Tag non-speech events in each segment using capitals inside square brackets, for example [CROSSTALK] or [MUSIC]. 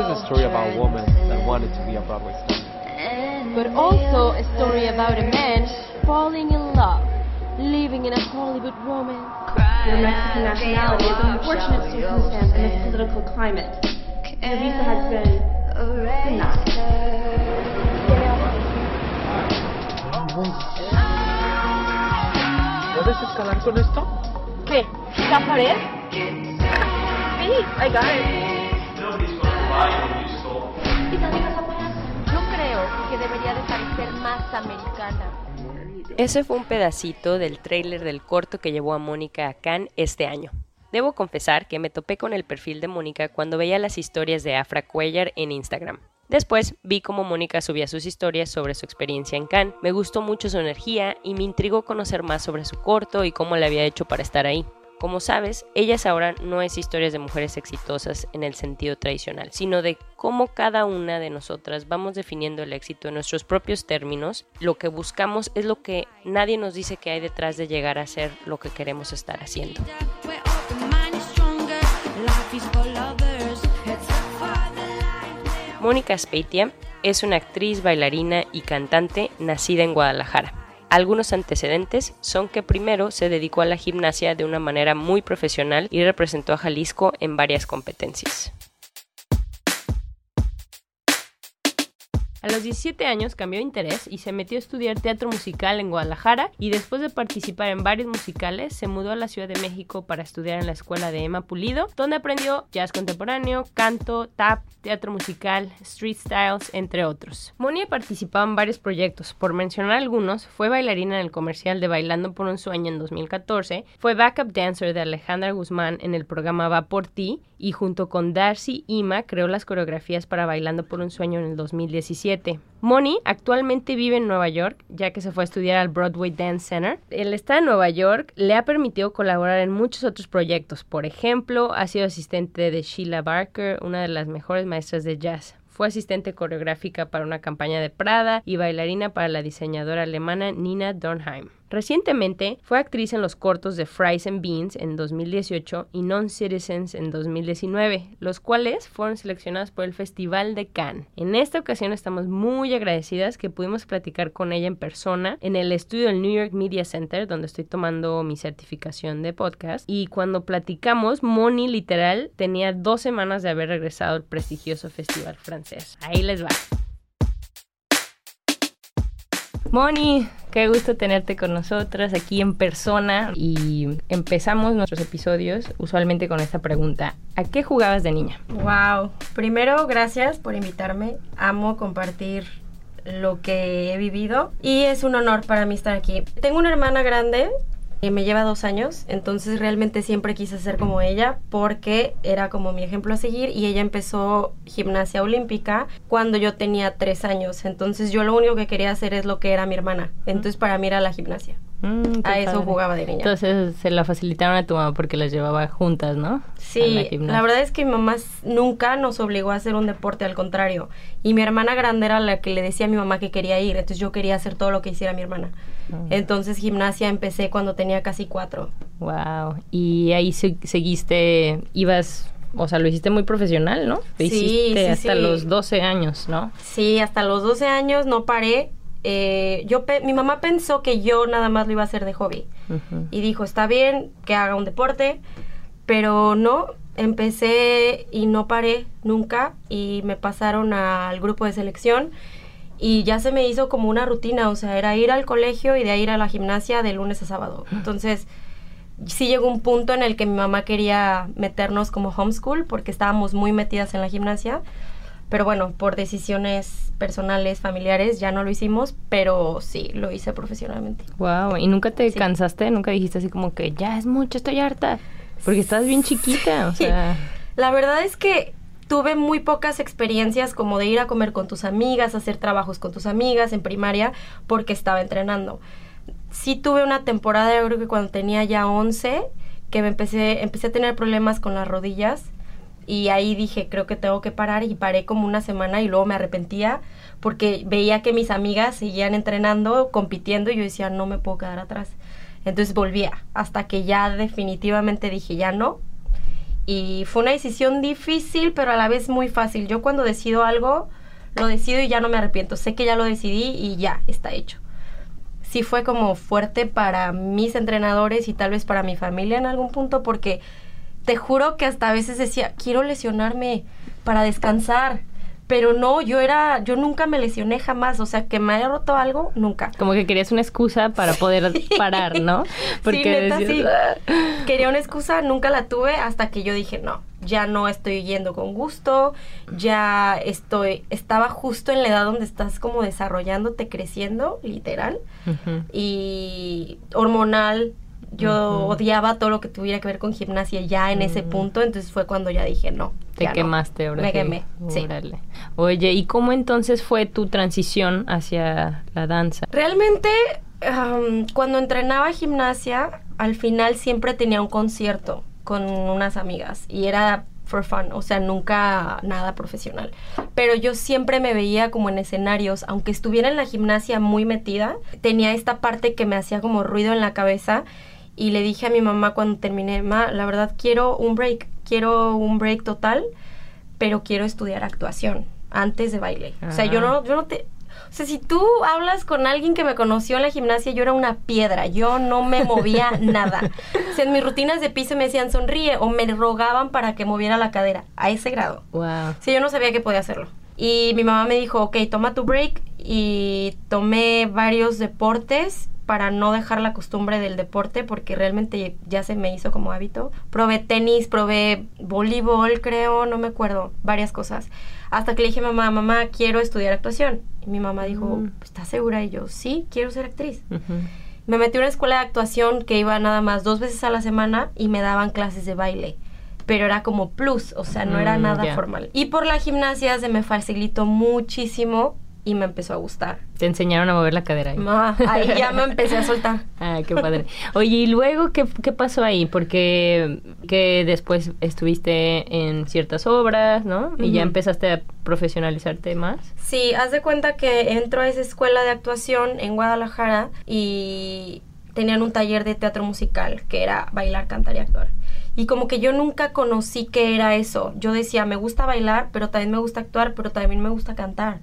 Is a story about a woman that wanted to be a Broadway star. but also a story about a man falling in love, living in a Hollywood romance. Your Mexican nationality is an unfortunate circumstance in this political climate. Your visa has been denied. ¿Puedes escalar con esto? ¿Qué? ¿La pared? Sí, I got it. Ese fue un pedacito del tráiler del corto que llevó a Mónica a Cannes este año. Debo confesar que me topé con el perfil de Mónica cuando veía las historias de Afra Cuellar en Instagram. Después vi cómo Mónica subía sus historias sobre su experiencia en Cannes. Me gustó mucho su energía y me intrigó conocer más sobre su corto y cómo le había hecho para estar ahí. Como sabes, Ellas ahora no es historias de mujeres exitosas en el sentido tradicional, sino de cómo cada una de nosotras vamos definiendo el éxito en nuestros propios términos. Lo que buscamos es lo que nadie nos dice que hay detrás de llegar a ser lo que queremos estar haciendo. Mónica Speitia es una actriz, bailarina y cantante nacida en Guadalajara. Algunos antecedentes son que primero se dedicó a la gimnasia de una manera muy profesional y representó a Jalisco en varias competencias. A los 17 años cambió de interés y se metió a estudiar teatro musical en Guadalajara y después de participar en varios musicales se mudó a la Ciudad de México para estudiar en la escuela de Emma Pulido, donde aprendió jazz contemporáneo, canto, tap, teatro musical, street styles, entre otros. Moni ha participado en varios proyectos, por mencionar algunos, fue bailarina en el comercial de Bailando por un Sueño en 2014, fue backup dancer de Alejandra Guzmán en el programa Va por ti y junto con Darcy Ima creó las coreografías para Bailando por un Sueño en el 2017. Moni actualmente vive en Nueva York, ya que se fue a estudiar al Broadway Dance Center. El estar en Nueva York le ha permitido colaborar en muchos otros proyectos. Por ejemplo, ha sido asistente de Sheila Barker, una de las mejores maestras de jazz. Fue asistente coreográfica para una campaña de Prada y bailarina para la diseñadora alemana Nina Dornheim. Recientemente fue actriz en los cortos de Fries and Beans en 2018 y Non-Citizens en 2019, los cuales fueron seleccionados por el Festival de Cannes. En esta ocasión estamos muy agradecidas que pudimos platicar con ella en persona en el estudio del New York Media Center, donde estoy tomando mi certificación de podcast. Y cuando platicamos, Moni literal tenía dos semanas de haber regresado al prestigioso festival francés. Ahí les va. Moni, qué gusto tenerte con nosotras aquí en persona y empezamos nuestros episodios usualmente con esta pregunta. ¿A qué jugabas de niña? Wow. Primero, gracias por invitarme. Amo compartir lo que he vivido y es un honor para mí estar aquí. Tengo una hermana grande me lleva dos años, entonces realmente siempre quise ser como ella porque era como mi ejemplo a seguir y ella empezó gimnasia olímpica cuando yo tenía tres años, entonces yo lo único que quería hacer es lo que era mi hermana, entonces para mí era la gimnasia. Mm, A eso padre. jugaba de niña. Entonces se la facilitaron a tu mamá porque las llevaba juntas, ¿no? Sí, la la, verdad es que mi mamá nunca nos obligó a hacer un deporte, al contrario. Y mi hermana grande era la que le decía a mi mamá que quería ir, entonces yo quería hacer todo lo que hiciera mi hermana. Entonces gimnasia empecé cuando tenía casi cuatro. Wow. Y ahí se- seguiste, ibas, o sea, lo hiciste muy profesional, ¿no? Lo Sí, hiciste sí, hasta sí. los 12 años, ¿no? Sí, hasta los 12 años no paré. Eh, yo pe- mi mamá pensó que yo nada más lo iba a hacer de hobby. Y dijo, está bien que haga un deporte, pero no, empecé y no paré nunca y me pasaron al grupo de selección y ya se me hizo como una rutina, o sea, era ir al colegio y de ahí ir a la gimnasia de lunes a sábado. Entonces, sí llegó un punto en el que mi mamá quería meternos como homeschool porque estábamos muy metidas en la gimnasia. Pero bueno, por decisiones personales, familiares, ya no lo hicimos, pero sí, lo hice profesionalmente. Wow. ¿Y nunca te Sí. cansaste? ¿Nunca dijiste así como que ya es mucho, estoy harta? Porque estás bien [LAUGHS] chiquita, o sea... La verdad es que tuve muy pocas experiencias como de ir a comer con tus amigas, hacer trabajos con tus amigas en primaria, porque estaba entrenando. Sí tuve una temporada, yo creo que cuando tenía ya 11, que me empecé, empecé a tener problemas con las rodillas y ahí dije, creo que tengo que parar y paré como una semana y luego me arrepentía porque veía que mis amigas seguían entrenando, compitiendo y yo decía, no me puedo quedar atrás. Entonces volvía hasta que ya definitivamente dije, ya no. Y fue una decisión difícil, pero a la vez muy fácil. Yo cuando decido algo, lo decido y ya no me arrepiento. Sé que ya lo decidí y ya está hecho. Sí fue como fuerte para mis entrenadores y tal vez para mi familia en algún punto porque te juro que hasta a veces decía, quiero lesionarme para descansar pero no, yo era, yo nunca me lesioné jamás, o sea, que me haya roto algo, nunca. Como que querías una excusa para poder parar, ¿no? [LAUGHS] Porque sí, Quería una excusa, nunca la tuve hasta que yo dije, no, ya no estoy yendo con gusto, ya estoy, estaba justo en la edad donde estás como desarrollándote, creciendo, literal, y hormonal, yo odiaba todo lo que tuviera que ver con gimnasia ya en ese punto, entonces fue cuando ya dije no. Te quemaste ahora. Me quemé, sí. Oye, ¿y cómo entonces fue tu transición hacia la danza? Realmente, cuando entrenaba gimnasia, al final siempre tenía un concierto con unas amigas y era for fun, o sea, nunca nada profesional. Pero yo siempre me veía como en escenarios, aunque estuviera en la gimnasia muy metida, tenía esta parte que me hacía como ruido en la cabeza y le dije a mi mamá cuando terminé, ma, la verdad quiero un break, quiero un break total, pero quiero estudiar actuación antes de baile. O sea, yo no, yo no te... O sea, si tú hablas con alguien que me conoció en la gimnasia, yo era una piedra, yo no me movía [LAUGHS] nada. O sea, en mis rutinas de piso me decían sonríe o me rogaban para que moviera la cadera, a ese grado. Wow. O sea, yo no sabía que podía hacerlo. Y mi mamá me dijo, ok, toma tu break y tomé varios deportes para no dejar la costumbre del deporte porque realmente ya se me hizo como hábito. Probé tenis, probé voleibol, creo, no me acuerdo, varias cosas. Hasta que le dije a mamá, mamá, quiero estudiar actuación. Y mi mamá dijo, mm. ¿estás segura? Y yo, sí, quiero ser actriz. Me metí a una escuela de actuación que iba nada más dos veces a la semana y me daban clases de baile pero era como plus, o sea, no era mm, nada formal. Y por la gimnasia se me facilitó muchísimo y me empezó a gustar. Te enseñaron a mover la cadera. Ahí, ahí ya me empecé a soltar. [LAUGHS] Ah, qué padre. Oye, ¿y luego qué, qué pasó ahí? Porque que después estuviste en ciertas obras, ¿no? Y ya empezaste a profesionalizarte más. Sí, haz de cuenta que entro a esa escuela de actuación en Guadalajara y tenían un taller de teatro musical que era bailar, cantar y actuar. Y como que yo nunca conocí qué era eso. Yo decía, me gusta bailar, pero también me gusta actuar, pero también me gusta cantar.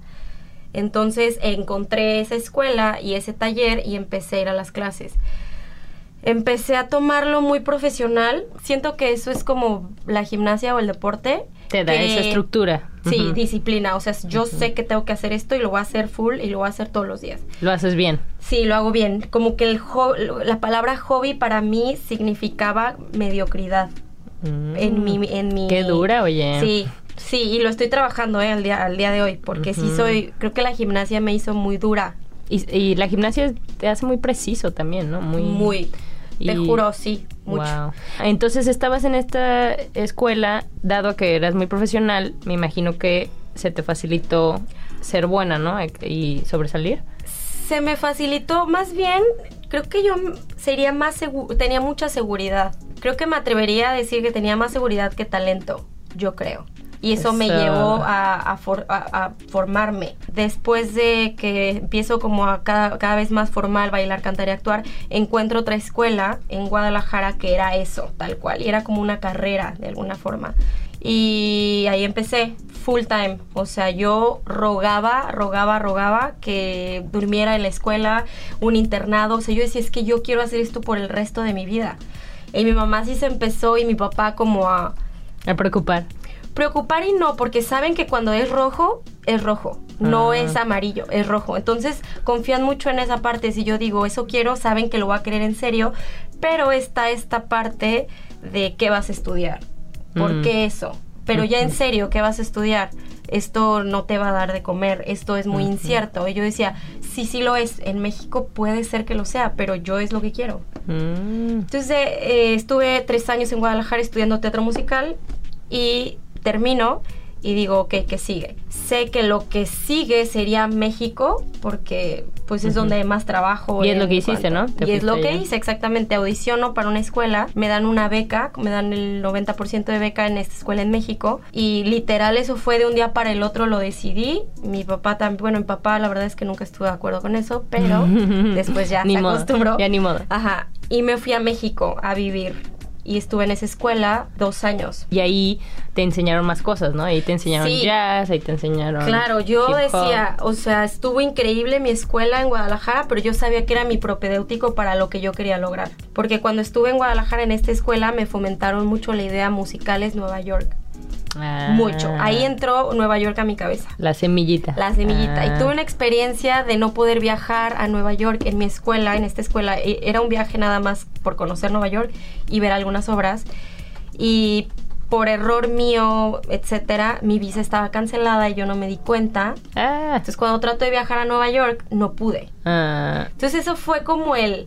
Entonces encontré esa escuela y ese taller y empecé a ir a las clases. Empecé a tomarlo muy profesional. Siento que eso es como la gimnasia o el deporte. Te da esa estructura. Sí, disciplina. O sea, yo sé que tengo que hacer esto y lo voy a hacer full y lo voy a hacer todos los días. Lo haces bien. Sí, lo hago bien. Como que el la palabra hobby para mí significaba mediocridad. Mm. En mi, en mi. Qué dura, oye. Sí, Sí, y lo estoy trabajando eh, al, día, al día de hoy, porque sí soy, creo que la gimnasia me hizo muy dura. Y, la gimnasia te hace muy preciso también, ¿no? Muy. Muy. Te juro, sí, mucho. Wow. Entonces estabas en esta escuela, dado que eras muy profesional, me imagino que se te facilitó ser buena, ¿no? Y sobresalir. Se me facilitó, más bien, creo que yo sería más tenía mucha seguridad. Creo que me atrevería a decir que tenía más seguridad que talento, yo creo y eso, me llevó a, formarme. Después de que empiezo como a cada, cada, vez más formal, bailar, cantar y actuar, encuentro otra escuela en Guadalajara que era eso, tal cual, y era como una carrera de alguna forma. Y ahí empecé full time, o sea, yo rogaba, rogaba, rogaba que durmiera en la escuela, un internado, o sea, yo decía, es que yo quiero hacer esto por el resto de mi vida. Y mi mamá sí se empezó y mi papá como a... A preocupar. Preocupar y no, porque saben que cuando es rojo, es rojo, no ah. es amarillo, es rojo. Entonces confían mucho en esa parte. Si yo digo, eso quiero, saben que lo voy a querer en serio, pero está esta parte de qué vas a estudiar. ¿Por mm. qué eso? Pero ya en serio, ¿qué vas a estudiar? esto no te va a dar de comer, esto es muy incierto. Y yo decía, sí, sí lo es, en México puede ser que lo sea, pero yo es lo que quiero. Mm. Entonces eh, estuve tres años en Guadalajara estudiando teatro musical y termino y digo, ok, ¿qué sigue? Sé que lo que sigue sería México, porque pues es donde más trabajo. Y es lo que hiciste, cuanto- ¿no? Te Y es lo que hice, exactamente. Audiciono para una escuela, me dan una beca, me dan el 90% de beca en esta escuela en México. Y literal eso fue de un día para el otro, lo decidí. Mi papá también, bueno, mi papá la verdad es que nunca estuve de acuerdo con eso, pero [LAUGHS] después ya Ni se modo, acostumbró. ya ni modo. Ajá. Y me fui a México a vivir. Y estuve en esa escuela dos años. Y ahí te enseñaron más cosas, ¿no? Ahí te enseñaron Sí. jazz, ahí te enseñaron. Claro, yo decía, o sea, estuvo increíble mi escuela en Guadalajara, pero yo sabía que era mi propedéutico para lo que yo quería lograr. Porque cuando estuve en Guadalajara en esta escuela me fomentaron mucho la idea musicales Nueva York. Ah, Mucho. Ahí entró Nueva York a mi cabeza. La semillita. La semillita. Ah. Y tuve una experiencia de no poder viajar a Nueva York en mi escuela, en esta escuela. E- Era un viaje nada más por conocer Nueva York y ver algunas obras. Y por error mío, etcétera, mi visa estaba cancelada y yo no me di cuenta. Ah, Entonces cuando trato de viajar a Nueva York, no pude. ah, Entonces eso fue como el...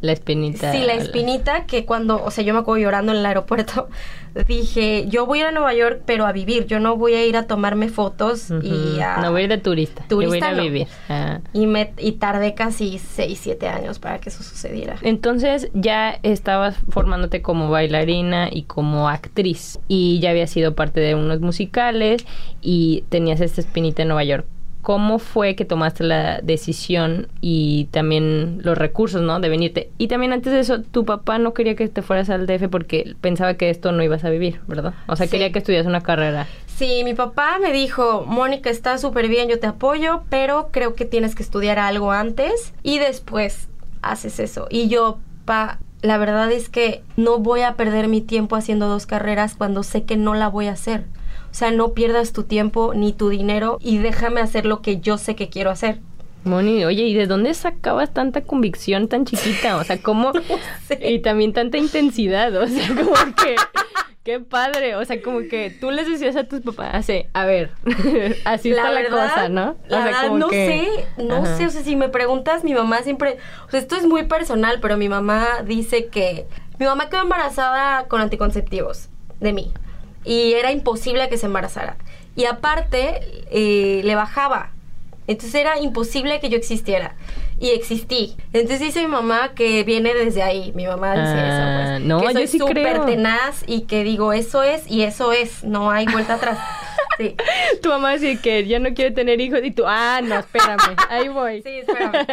la espinita. Sí, la espinita que cuando, o sea, yo me acuerdo llorando en el aeropuerto, [LAUGHS] dije, yo voy a ir a Nueva York, pero a vivir, yo no voy a ir a tomarme fotos Ujú. y a... No voy a ir de turista. yo voy a ir Turista a no. vivir. Ah. Y, me, y tardé casi 6, 7 años para que eso sucediera. Entonces ya estabas formándote como bailarina y como actriz y ya habías sido parte de unos musicales y tenías esta espinita en Nueva York. ¿Cómo fue que tomaste la decisión y también los recursos, ¿no? De venirte. Y también antes de eso, tu papá no quería que te fueras al DF porque pensaba que esto no ibas a vivir, ¿verdad? O sea, Sí. quería que estudias una carrera. Sí, mi papá me dijo, Mónica, está súper bien, yo te apoyo, pero creo que tienes que estudiar algo antes y después haces eso. Y yo, pa, la verdad es que no voy a perder mi tiempo haciendo dos carreras cuando sé que no la voy a hacer. O sea, no pierdas tu tiempo ni tu dinero y déjame hacer lo que yo sé que quiero hacer. Moni, oye, ¿y de dónde sacabas tanta convicción tan chiquita? O sea, ¿cómo? [LAUGHS] Y también tanta intensidad, o sea, como que... Qué padre, o sea, como que tú les decías a tus papás, así, a ver, [LAUGHS] así está la cosa, ¿no? O La sea, verdad, como no que- sé, no Ajá. sé, o sea, si me preguntas, mi mamá siempre, o sea, esto es muy personal, pero mi mamá dice que mi mamá quedó embarazada con anticonceptivos de mí y era imposible que se embarazara. Y aparte, eh, le bajaba. Entonces era imposible que yo existiera. Y existí. Entonces dice mi mamá que viene desde ahí. Mi mamá dice Ah, eso, pues. no, que yo soy sí súper tenaz y que digo, eso es y eso es. No hay vuelta atrás. [LAUGHS] Sí. [LAUGHS] Tu mamá decía que ya no quiere tener hijos y tú, ah, no, espérame, [LAUGHS] ahí voy. Sí, espérame.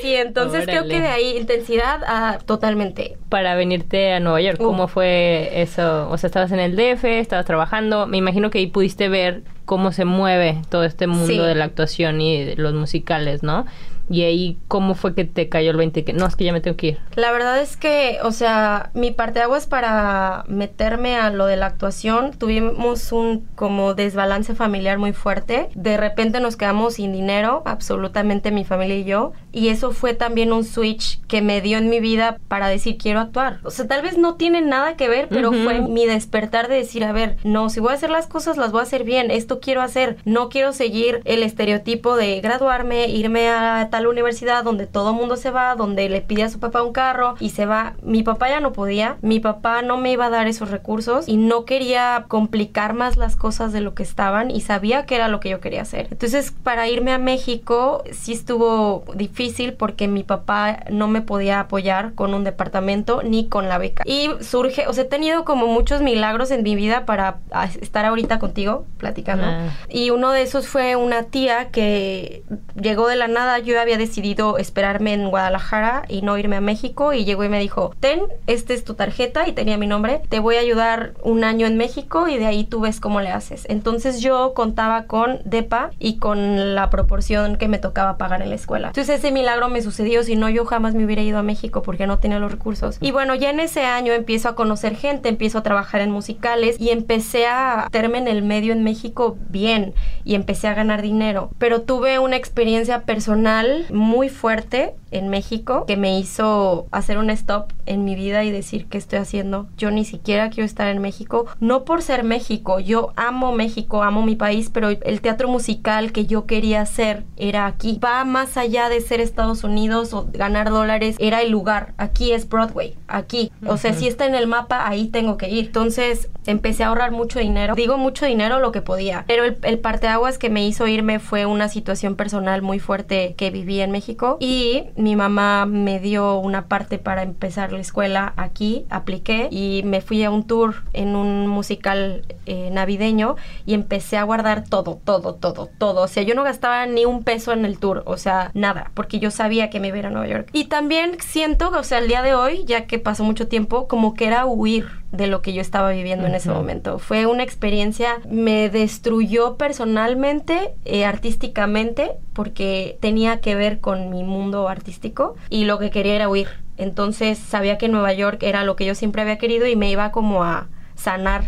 Sí, entonces creo que de ahí intensidad a totalmente. Para venirte a Nueva York, ¿cómo fue eso? O sea, estabas en el DF, estabas trabajando, me imagino que ahí pudiste ver cómo se mueve todo este mundo Sí. de la actuación y de los musicales, ¿no? Y ahí, ¿cómo fue que te cayó el 20? Que no, es que ya me tengo que ir. La verdad es que, o sea, mi parte de aguas para meterme a lo de la actuación, tuvimos un como desbalance familiar muy fuerte. De repente nos quedamos sin dinero, absolutamente mi familia y yo. Y eso fue también un switch que me dio en mi vida para decir quiero actuar. O sea, tal vez no tiene nada que ver, pero Ujú. fue mi despertar de decir, a ver, no, si voy a hacer las cosas, las voy a hacer bien. Esto quiero hacer. No quiero seguir el estereotipo de graduarme, irme a tal universidad donde todo mundo se va, donde le pide a su papá un carro y se va. Mi papá ya no podía. Mi papá no me iba a dar esos recursos y no quería complicar más las cosas de lo que estaban y sabía que era lo que yo quería hacer. Entonces, para irme a México sí estuvo difícil porque mi papá no me podía apoyar con un departamento ni con la beca. Y surge, o sea, he tenido como muchos milagros en mi vida para estar ahorita contigo platicando. Ah. Y uno de esos fue una tía que llegó de la nada. Yo había decidido esperarme en Guadalajara y no irme a México. Y llegó y me dijo: Ten, esta es tu tarjeta. Y tenía mi nombre. Te voy a ayudar un año en México y de ahí tú ves cómo le haces. Entonces yo contaba con DEPA y con la proporción que me tocaba pagar en la escuela. Entonces ese milagro me sucedió. Si no, yo jamás me hubiera ido a México porque no tenía los recursos. Y bueno, ya en ese año empiezo a conocer gente, empiezo a trabajar en musicales y empecé a meterme en el medio en México bien y empecé a ganar dinero. Pero tuve una experiencia personal muy fuerte en México que me hizo hacer un stop en mi vida y decir qué estoy haciendo. Yo ni siquiera quiero estar en México, no por ser México, yo amo México, amo mi país, pero el teatro musical que yo quería hacer era aquí. Va más allá de ser Estados Unidos o ganar dólares, era el lugar. Aquí es Broadway, aquí. O sea, si está en el mapa, ahí tengo que ir. Entonces empecé a ahorrar mucho dinero. Digo mucho dinero lo que podía, pero el, el parteaguas que me hizo irme fue una situación personal muy fuerte que viví en México y mi mamá me dio una parte para empezar la escuela aquí, apliqué y me fui a un tour en un musical eh, navideño y empecé a guardar todo, todo, todo, todo. O sea, yo no gastaba ni un peso en el tour, o sea, nada, porque yo sabía que me iba a ir a Nueva York. Y también siento, o sea, el día de hoy, ya que pasó mucho tiempo, como que era huir de lo que yo estaba viviendo en ese momento. Fue una experiencia, me destruyó personalmente, eh, artísticamente, porque tenía que ver con mi mundo artístico y lo que quería era huir. Entonces sabía que Nueva York era lo que yo siempre había querido y me iba como a sanar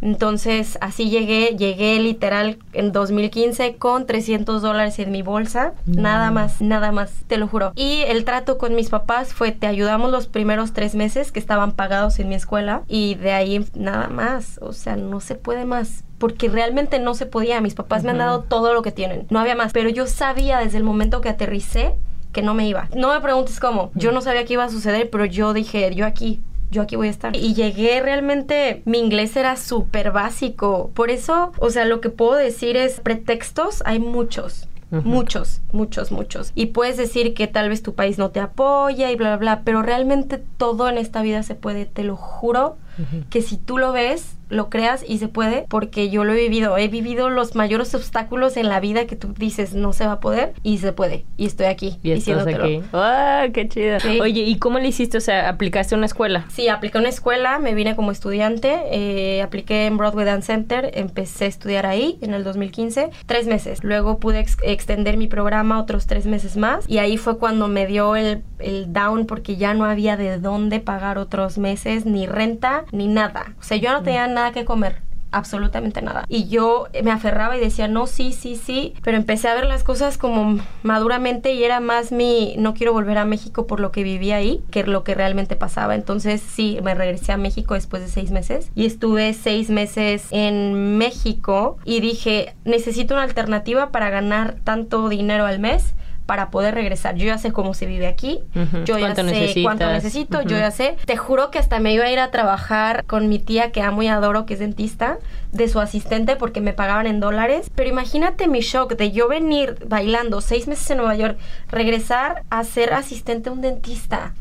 entonces así llegué, llegué literal en 2015 con 300 dólares en mi bolsa, nada más, nada más, te lo juro. Y el trato con mis papás fue, te ayudamos los primeros tres meses que estaban pagados en mi escuela y de ahí nada más, o sea, no se puede más porque realmente no se podía. Mis papás me han dado todo lo que tienen, no había más, pero yo sabía desde el momento que aterricé que no me iba. No me preguntes cómo, yo no sabía qué iba a suceder, pero yo dije, yo aquí, yo aquí voy a estar. Y llegué realmente, mi inglés era súper básico. Por eso, o sea, lo que puedo decir es pretextos, hay muchos. Muchos, muchos, muchos. Y puedes decir que tal vez tu país no te apoya y bla, bla, bla, pero realmente todo en esta vida se puede, te lo juro, que si tú lo ves, lo creas y se puede, porque yo lo he vivido. He vivido los mayores obstáculos en la vida que tú dices no se va a poder y se puede. Y estoy aquí y estás aquí. ¡Ah, qué chido! Oye, ¿y cómo le hiciste? O sea, ¿aplicaste a una escuela? Sí, apliqué a una escuela, me vine como estudiante, eh, apliqué en Broadway Dance Center, empecé a estudiar ahí en el 2015, tres meses. Luego pude extender mi programa otros tres meses más y ahí fue cuando me dio el, el down porque ya no había de dónde pagar otros meses, ni renta, ni nada. O sea, yo no tenía nada nada que comer absolutamente nada. Y yo me aferraba y decía, no, sí, sí, sí, pero empecé a ver las cosas como maduramente y era más mi, no quiero volver a México por lo que vivía ahí, que lo que realmente pasaba. Entonces sí, me regresé a México después de seis meses y estuve seis meses en México y dije, necesito una alternativa para ganar tanto dinero al mes para poder regresar. Yo ya sé cómo se vive aquí, yo ya sé cuánto necesito, yo ya sé. Te juro que hasta me iba a ir a trabajar con mi tía que amo y adoro, que es dentista, de su asistente porque me pagaban en dólares. Pero imagínate mi shock de yo venir bailando seis meses en Nueva York, regresar a ser asistente de un dentista.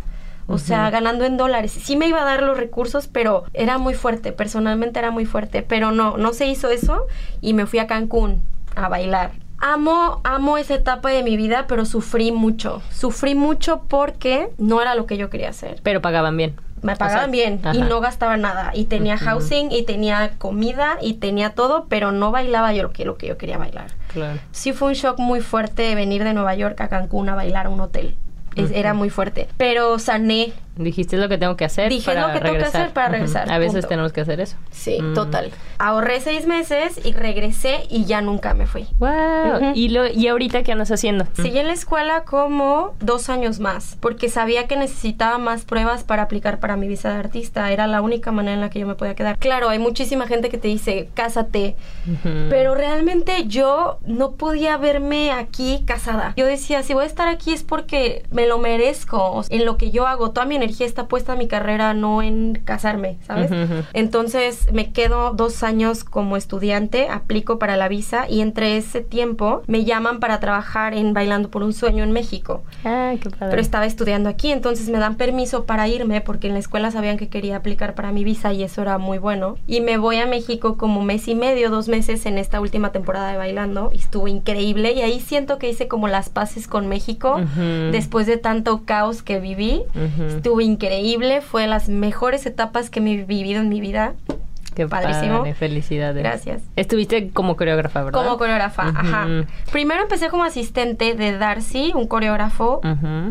O sea, ganando en dólares. Sí me iba a dar los recursos, pero era muy fuerte. Personalmente era muy fuerte. Pero no, no se hizo eso y me fui a Cancún a bailar amo, amo esa etapa de mi vida, pero sufrí mucho. Sufrí mucho porque no era lo que yo quería hacer. Pero pagaban bien. Me pagaban bien y no gastaba nada. Y tenía housing y tenía comida y tenía todo, pero no bailaba yo lo que, lo que yo quería bailar. Claro. Sí fue un shock muy fuerte venir de Nueva York a Cancún a bailar a un hotel. Era muy fuerte. Pero sané Dijiste lo que tengo que hacer. Dije lo que tengo que hacer para regresar. A veces tenemos que hacer eso. Sí, mm. total. Ahorré seis meses y regresé y ya nunca me fui. Wow. ¿Y, lo, ¿Y ahorita qué andas haciendo? Seguí en la escuela como dos años más, porque sabía que necesitaba más pruebas para aplicar para mi visa de artista. Era la única manera en la que yo me podía quedar. Claro, hay muchísima gente que te dice, cásate. Pero realmente yo no podía verme aquí casada. Yo decía, si voy a estar aquí es porque me lo merezco. En lo que yo hago, toda mi energía está puesta en mi carrera, no en casarme, ¿sabes? Entonces me quedo dos años como estudiante, aplico para la visa y entre ese tiempo me llaman para trabajar en Bailando por un Sueño en México. Ah, qué padre. Pero estaba estudiando aquí, entonces me dan permiso para irme porque en la escuela sabían que quería aplicar para mi visa y eso era muy bueno. Y me voy a México como mes y medio, dos meses en esta última temporada de Bailando y estuvo increíble y ahí siento que hice como las paces con México después de tanto caos que viví. Estuvo increíble, fue las mejores etapas que me he vivido en mi vida. Qué padrísimo. padre, felicidades. Gracias. Estuviste como coreógrafa, ¿verdad? Como coreógrafa, ajá. Primero empecé como asistente de Darcy, un coreógrafo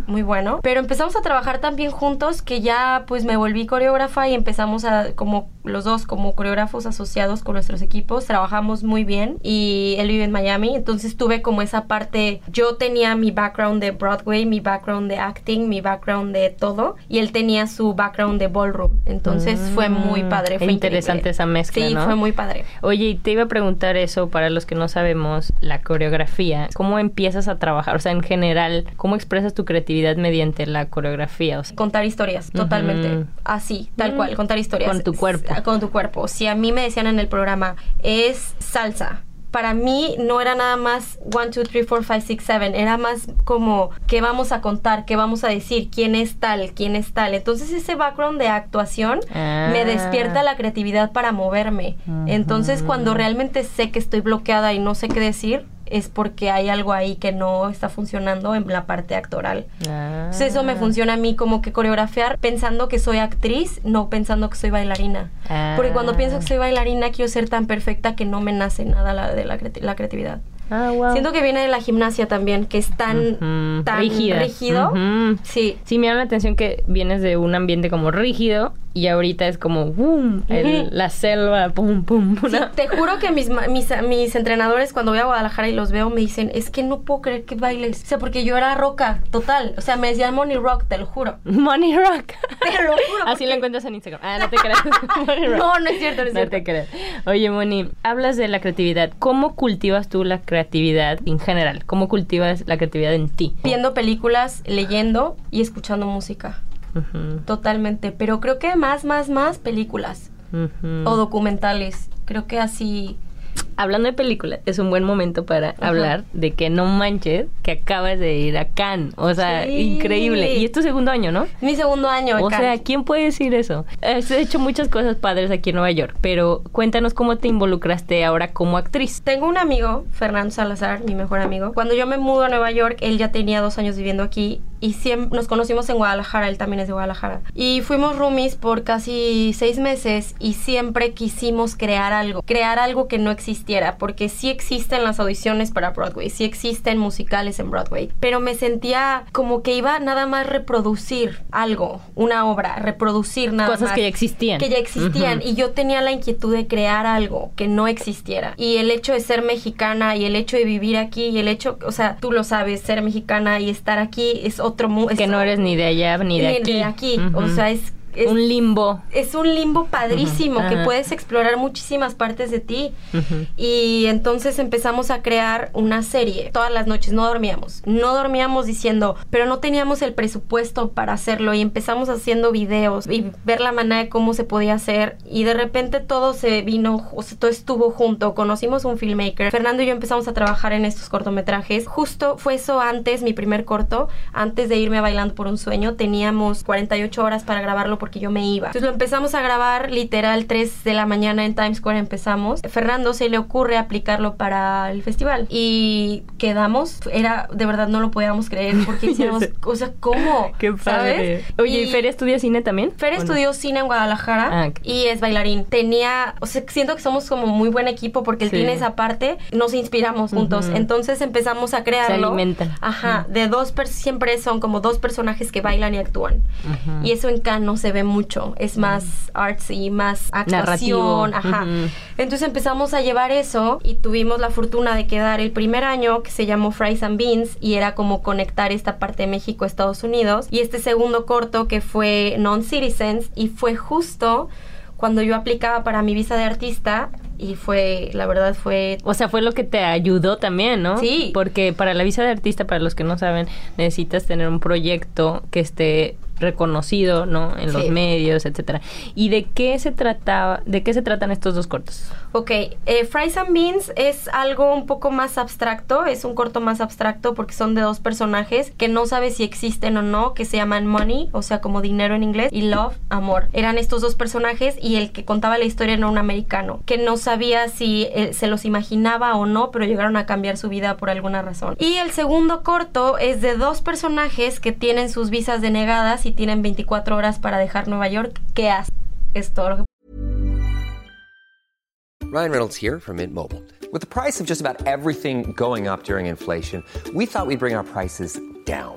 muy bueno, pero empezamos a trabajar tan bien juntos que ya pues me volví coreógrafa y empezamos a como los dos como coreógrafos asociados con nuestros equipos, trabajamos muy bien y él vive en Miami, entonces tuve como esa parte, yo tenía mi background de Broadway, mi background de acting, mi background de todo y él tenía su background de ballroom, entonces fue muy Mm, padre, fue interesante increíble. Esa mezcla, Sí, ¿no? fue muy padre. Oye, y te iba a preguntar eso para los que no sabemos la coreografía. ¿Cómo empiezas a trabajar? O sea, en general, ¿cómo expresas tu creatividad mediante la coreografía? O sea, Contar historias, totalmente. Así, tal Mm. cual, contar historias. Con tu cuerpo. S- Con tu cuerpo. Si a mí me decían en el programa, es salsa. Para mí no era nada más 1, 2, 3, 4, 5, 6, 7. Era más como qué vamos a contar, qué vamos a decir, quién es tal, quién es tal. Entonces ese background de actuación Ah. me despierta la creatividad para moverme. Entonces cuando realmente sé que estoy bloqueada y no sé qué decir, es porque hay algo ahí que no está funcionando en la parte actoral. ah. Entonces eso me funciona a mí como que coreografiar pensando que soy actriz, no pensando que soy bailarina. Ah. Porque cuando pienso que soy bailarina quiero ser tan perfecta que no me nace nada la, de la, la creatividad. Ah, wow. Siento que viene de la gimnasia también, que es tan, Ujú, tan rígida. rígido. Sí. Sí, me llama la atención que vienes de un ambiente como rígido y ahorita es como boom, el- la selva, pum, pum. Sí, ¿no? te juro que mis, mis, mis entrenadores cuando voy a Guadalajara y los veo me dicen, es que no puedo creer que bailes. O sea, porque yo era roca, total. O sea, me decían Money Rock, te lo juro. [LAUGHS] Money Rock. Te lo juro, [LAUGHS] Así porque- lo encuentras en Instagram. Ah, no te creas. [LAUGHS] No, no es cierto, no es cierto. te creas. Oye, Moni, hablas de la creatividad. ¿Cómo cultivas tú la creatividad en general? ¿Cómo cultivas la creatividad en ti? Viendo películas, leyendo y escuchando música. Totalmente, pero creo que más, más, más películas o documentales. Creo que así. Hablando de películas, es un buen momento para hablar de que no manches que acabas de ir a Cannes. O sea, Sí. increíble. Y es tu segundo año, ¿no? Mi segundo año. O sea, ¿quién puede decir eso? Has hecho muchas cosas padres aquí en Nueva York, pero cuéntanos cómo te involucraste ahora como actriz. Tengo un amigo, Fernando Salazar, mi mejor amigo. Cuando yo me mudo a Nueva York, él ya tenía dos años viviendo aquí y siempre nos conocimos en Guadalajara, él también es de Guadalajara. Y fuimos roomies por casi seis meses y siempre quisimos crear algo, crear algo que no existiera, porque sí existen las audiciones para Broadway, sí existen musicales en Broadway, pero me sentía como que iba nada más reproducir algo, una obra, reproducir nada Cosas más. que ya existían. Que ya existían Ujú. y yo tenía la inquietud de crear algo que no existiera. Y el hecho de ser mexicana y el hecho de vivir aquí y el hecho, o sea, tú lo sabes, ser mexicana y estar aquí es otro mundo. Que no eres ni de allá ni de aquí. aquí. Ujú. O sea, es... es- un limbo. es un limbo padrísimo que puedes explorar muchísimas partes de ti. Ujú. Y entonces empezamos a crear una serie. Todas las noches no dormíamos. No dormíamos diciendo, pero no teníamos el presupuesto para hacerlo. Y empezamos haciendo videos y ver la manera de cómo se podía hacer. Y de repente todo se vino, o sea, todo estuvo junto. Conocimos un filmmaker. Fernando y yo empezamos a trabajar en estos cortometrajes. Justo fue eso antes, mi primer corto, antes de irme a Bailando por un Sueño. Teníamos 48 horas para grabarlo porque yo me iba. Entonces lo empezamos a grabar literal 3 de la mañana en Times Square empezamos. Fernando se le ocurre aplicarlo para el festival y quedamos, era de verdad no lo podíamos creer porque [LAUGHS] decíamos, o sea, ¿cómo? [LAUGHS] Qué padre. ¿Sabes? Oye, ¿y Feria estudia cine también? Fer ¿O no? estudió cine en Guadalajara Ah, ok. y es bailarín. Tenía, o sea, siento que somos como muy buen equipo porque él Sí. tiene esa parte, nos inspiramos juntos. Ujú. Entonces empezamos a crearlo. alimentan. Ajá, de dos, siempre son como dos personajes que bailan y actúan. Ujú. Y eso en Cannes no se ve mucho, es más arts y más Narrativo. actuación. Ajá. Entonces empezamos a llevar eso y tuvimos la fortuna de quedar el primer año que se llamó Fries and Beans y era como conectar esta parte de México a Estados Unidos. Y este segundo corto que fue Non-Citizens y fue justo cuando yo aplicaba para mi visa de artista y fue, la verdad fue... O sea, fue lo que te ayudó también, ¿no? Sí. Porque para la visa de artista, para los que no saben, necesitas tener un proyecto que esté reconocido, ¿no? En los Sí. medios, etcétera. ¿Y de qué se trataba, de qué se tratan estos dos cortos? Ok, eh, Fries and Beans es algo un poco más abstracto, es un corto más abstracto porque son de dos personajes que no sabes si existen o no, que se llaman Money, o sea, como dinero en inglés, y Love, amor. Eran estos dos personajes y el que contaba la historia era un americano, que no sabía si eh, se los imaginaba o no, pero llegaron a cambiar su vida por alguna razón. Y el segundo corto es de dos personajes que tienen sus visas denegadas y tienen 24 horas para dejar Nueva York. ¿Qué haces? Es Ryan Reynolds here from Mint Mobile. With the price of just about everything going up during inflation, we thought we'd bring our prices down.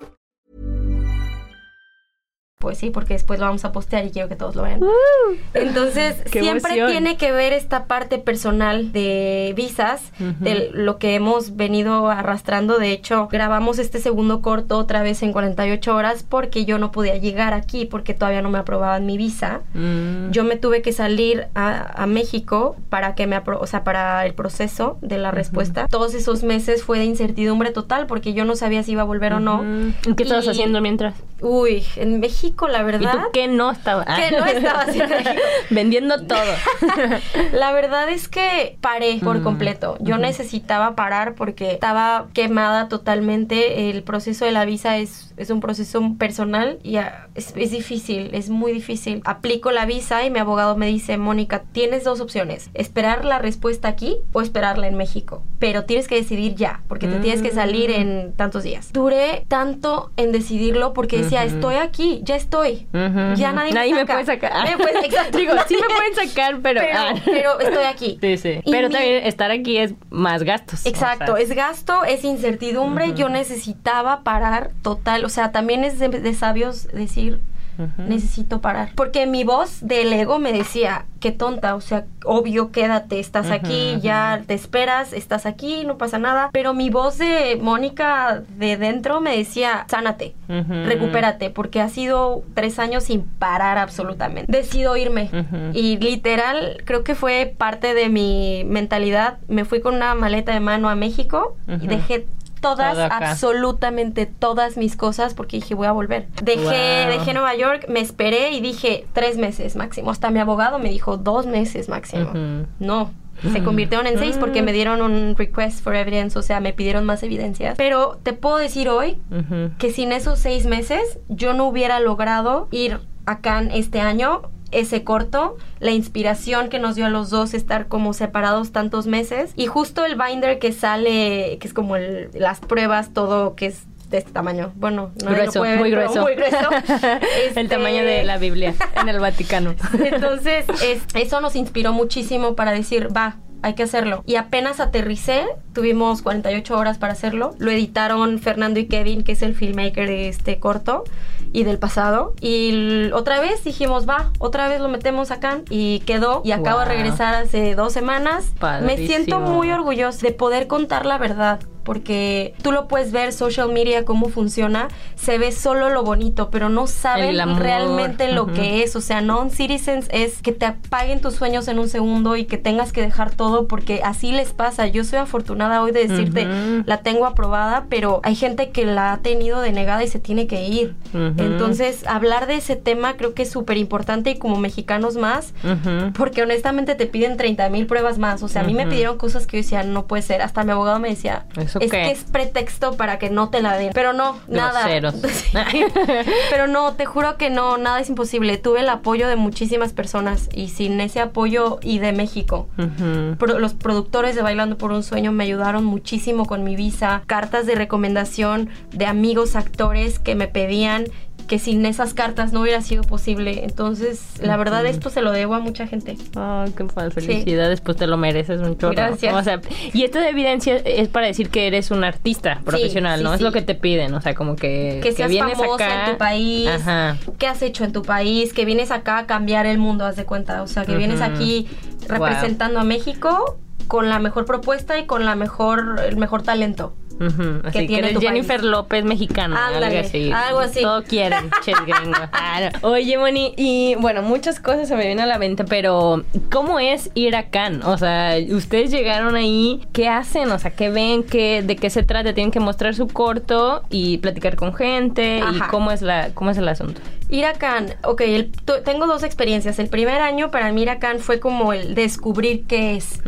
Pues sí, porque después lo vamos a postear y quiero que todos lo vean. Entonces, [LAUGHS] ¡Qué siempre emoción! tiene que ver esta parte personal de visas, de lo que hemos venido arrastrando. De hecho, grabamos este segundo corto otra vez en 48 horas porque yo no podía llegar aquí porque todavía no me aprobaban mi visa. Mm. Yo me tuve que salir a, a México para que me apro o sea, para el proceso de la respuesta. Todos esos meses fue de incertidumbre total porque yo no sabía si iba a volver o no. ¿Y ¿Qué estabas Y- haciendo mientras? Uy, en México, la ¿Y verdad. tú qué no estabas? ¿Qué no estaba haciendo en [LAUGHS] México? Vendiendo todo. [LAUGHS] La verdad es que paré por completo. Yo necesitaba parar porque estaba quemada totalmente. El proceso de la visa es, es un proceso personal y ah, es, es difícil, es muy difícil. Aplico la visa y mi abogado me dice, Mónica, tienes dos opcionnes, esperar la respuesta aquí o esperarla en México. Pero tienes que decidir ya, porque te tienes que salir en tantos días. Duré tanto en decidirlo porque decía, estoy aquí, ya estoy. Ya nadie, Nadie me saca. puede sacar. Puede- [LAUGHS] exacto. Digo, sí me pueden sacar, pero... Pero, ah. pero estoy aquí. Sí, sí. Y Pero mi- también estar aquí es más gastos. Exacto, o sea. es gasto, es incertidumbre. Yo necesitaba parar total. O sea, también es de, de sabios decir, necesito parar. Porque mi voz del ego me decía, qué tonta, o sea, obvio, quédate, estás aquí, ya te esperas, estás aquí, no pasa nada. Pero mi voz de Mónica de dentro me decía, sánate, recupérate, porque ha sido tres años sin parar absolutamente. Decido irme. Y literal, creo que fue parte de mi mentalidad. Me fui con una maleta de mano a México y dejé todas, Todo absolutamente todas mis cosas porque dije voy a volver. Dejé, Wow. dejé Nueva York, me esperé y dije tres meses máximo. Hasta mi abogado me dijo dos meses máximo. No. Se convirtieron en seis porque me dieron un request for evidence, o sea, me pidieron más evidencias. Pero te puedo decir hoy que sin esos seis meses yo no hubiera logrado ir acá en este año ese corto, la inspiración que nos dio a los dos estar como separados tantos meses y justo el binder que sale, que es como el- las pruebas, todo que es de este tamaño. Bueno, lo Grueso, puede muy grueso. muy grueso. [LAUGHS] El Este, tamaño de la Biblia en el Vaticano. [LAUGHS] entonces, es- eso nos inspiró muchísimo para decir, va, hay que hacerlo. Y apenas aterricé, tuvimos 48 horas para hacerlo. Lo editaron Fernando y Kevin, que es el filmmaker de este corto y del pasado. Y otra vez dijimos, va, otra vez lo metemos acá y quedó. Y acabo de regresar hace dos semanas. Me siento muy orgullosa de poder contar la verdad. Porque tú lo puedes ver, social media, cómo funciona, se ve solo lo bonito, pero no saben realmente lo que es. O sea, non-citizens es que te apaguen tus sueños en un segundo y que tengas que dejar todo porque así les pasa. Yo soy afortunada hoy de decirte, la tengo aprobada, pero hay gente que la ha tenido denegada y se tiene que ir. Entonces, hablar de ese tema creo que es súper importante y como mexicanos más, porque honestamente te piden 30 mil pruebas más. O sea, a mí me pidieron cosas que yo decía, no puede ser. Hasta mi abogado me decía, ¿Eso es qué? que es pretexto para que no te la den. Pero no, nada. Groseros. [LAUGHS] Pero no, te juro que no, nada es imposible. Tuve el apoyo de muchísimas personas y sin ese apoyo y de México. Pro- los productores de Bailando por un Sueño me ayudaron muchísimo con mi visa, cartas de recomendación de amigos actores que me pedían que sin esas cartas no hubiera sido posible. Entonces, la verdad, esto se lo debo a mucha gente. Ay, qué fa- felicidades, pues te lo mereces un chorro. Gracias. O sea, y esta evidencia es para decir que eres un artista profesional, sí, ¿no? Es sí. lo que te piden, o sea, como que, Que seas vienes famosa acá. en tu país, Ajá. qué has hecho en tu país, que vienes acá a cambiar el mundo, haz de cuenta. O sea, que vienes aquí representando a México con la mejor propuesta y con la mejor, el mejor talento. Así que, tiene eres Jennifer país. López mexicana, Ándale, algo así. algo así. Todo quieren, ches gringo. [LAUGHS] Ah, no. Oye, Moni, y bueno, muchas cosas se me vienen a la mente, pero ¿cómo es ir a Cannes? O sea, ustedes llegaron ahí, ¿qué hacen? O sea, ¿qué ven? ¿Qué, ¿De qué se trata? Tienen que mostrar su corto y platicar con gente y cómo es la cómo es el asunto. Ir a Cannes, ok, el- tengo dos experiencias. El primer año para mí ir a Cannes fue como el descubrir qué es.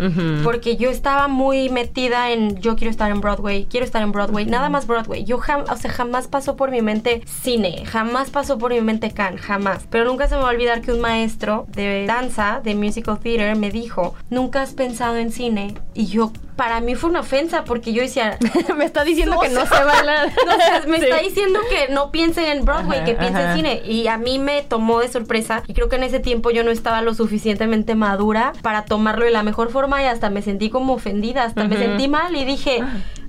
Porque yo estaba muy metida en yo quiero estar en Broadway, quiero estar en Broadway, nada más Broadway. Yo jam- o sea, jamás pasó por mi mente cine, jamás pasó por mi mente Cannes, jamás. Pero nunca se me va a olvidar que un maestro de danza, de musical theater, me dijo, nunca has pensado en cine. Y yo, para mí fue una ofensa porque yo decía, [LAUGHS] Me está diciendo que no se bailar. [LAUGHS] no, o sea, me Sí. está diciendo que no piensen en Broadway, Ajá, que piensen en cine. Y a mí me tomó de sorpresa. Y creo que en ese tiempo yo no estaba lo suficientemente madura para tomarlo de la mejor forma y hasta me sentí como ofendida, hasta me sentí mal y dije,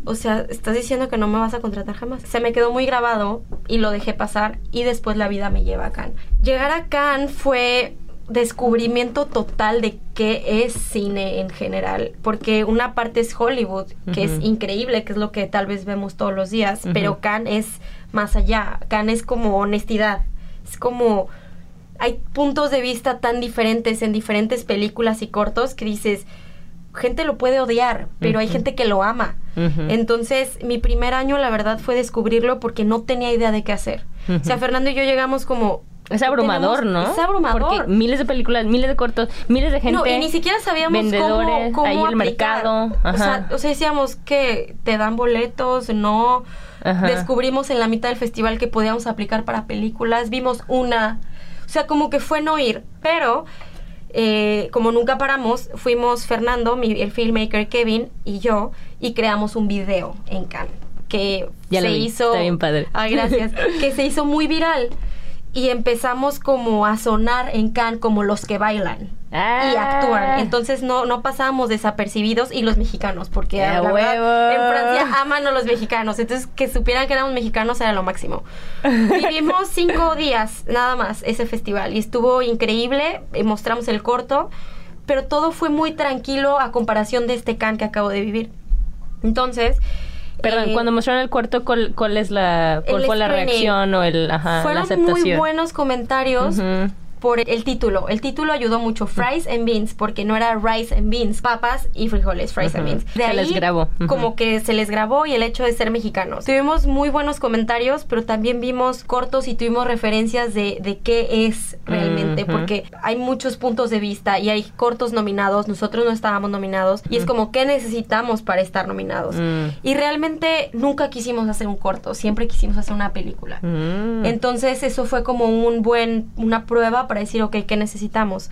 o sea, estás diciendo que no me vas a contratar jamás. Se me quedó muy grabado y lo dejé pasar y después la vida me lleva a Cannes. Llegar a Cannes fue descubrimiento total de qué es cine en general, porque una parte es Hollywood, que es increíble, que es lo que tal vez vemos todos los días, pero Cannes es más allá, Cannes es como honestidad, es como hay puntos de vista tan diferentes en diferentes películas y cortos que dices, gente lo puede odiar, pero hay gente que lo ama. Entonces, mi primer año, la verdad, fue descubrirlo porque no tenía idea de qué hacer. O sea. Fernando y yo llegamos como... Es abrumador, tenemos- ¿no? Es abrumador. Porque miles de películas, miles de cortos, miles de gente. No, y ni siquiera sabíamos vendedores, cómo, cómo ahí el aplicar. mercado. O sea, o sea, decíamos que te dan boletos, no. Ajá. Descubrimos en la mitad del festival que podíamos aplicar para películas, vimos una. O sea, como que fue no ir. Pero, eh, como nunca paramos, fuimos Fernando, mi- el filmmaker Kevin y yo, y creamos un video en Cannes. Que Ya se hizo. está bien padre. Ay, gracias. [LAUGHS] que se hizo muy viral. Y empezamos como a sonar en Cannes como los que bailan y Ah. actúan. Entonces no, no pasábamos desapercibidos y los mexicanos, porque en Francia aman a los mexicanos. Entonces que supieran que éramos mexicanos era lo máximo. [LAUGHS] Vivimos cinco días nada más ese festival y estuvo increíble. eh, mostramos el corto, pero todo fue muy tranquilo a comparación de este can que acabo de vivir. Entonces... Perdón, eh, cuando mostraron el cuarto, ¿cuál, cuál es la, cuál fue la reacción o el, ajá, la fueron aceptación? muy buenos comentarios. Por el título. El título ayudó mucho, Fries and Beans, porque no era rice and beans, papas y frijoles, fries and Ujú. beans. Se les grabó. Ujú. Como que se les grabó y el hecho de ser mexicanos. Tuvimos muy buenos comentarios, pero también vimos cortos y tuvimos referencias de, de qué es realmente, Ujú. porque hay muchos puntos de vista y hay cortos nominados, nosotros no estábamos nominados, y es como, ¿qué necesitamos para estar nominados? Mm. Y realmente nunca quisimos hacer un corto, siempre quisimos hacer una película. Mm. Entonces eso fue como un buen, una prueba para decir, ok, ¿qué necesitamos?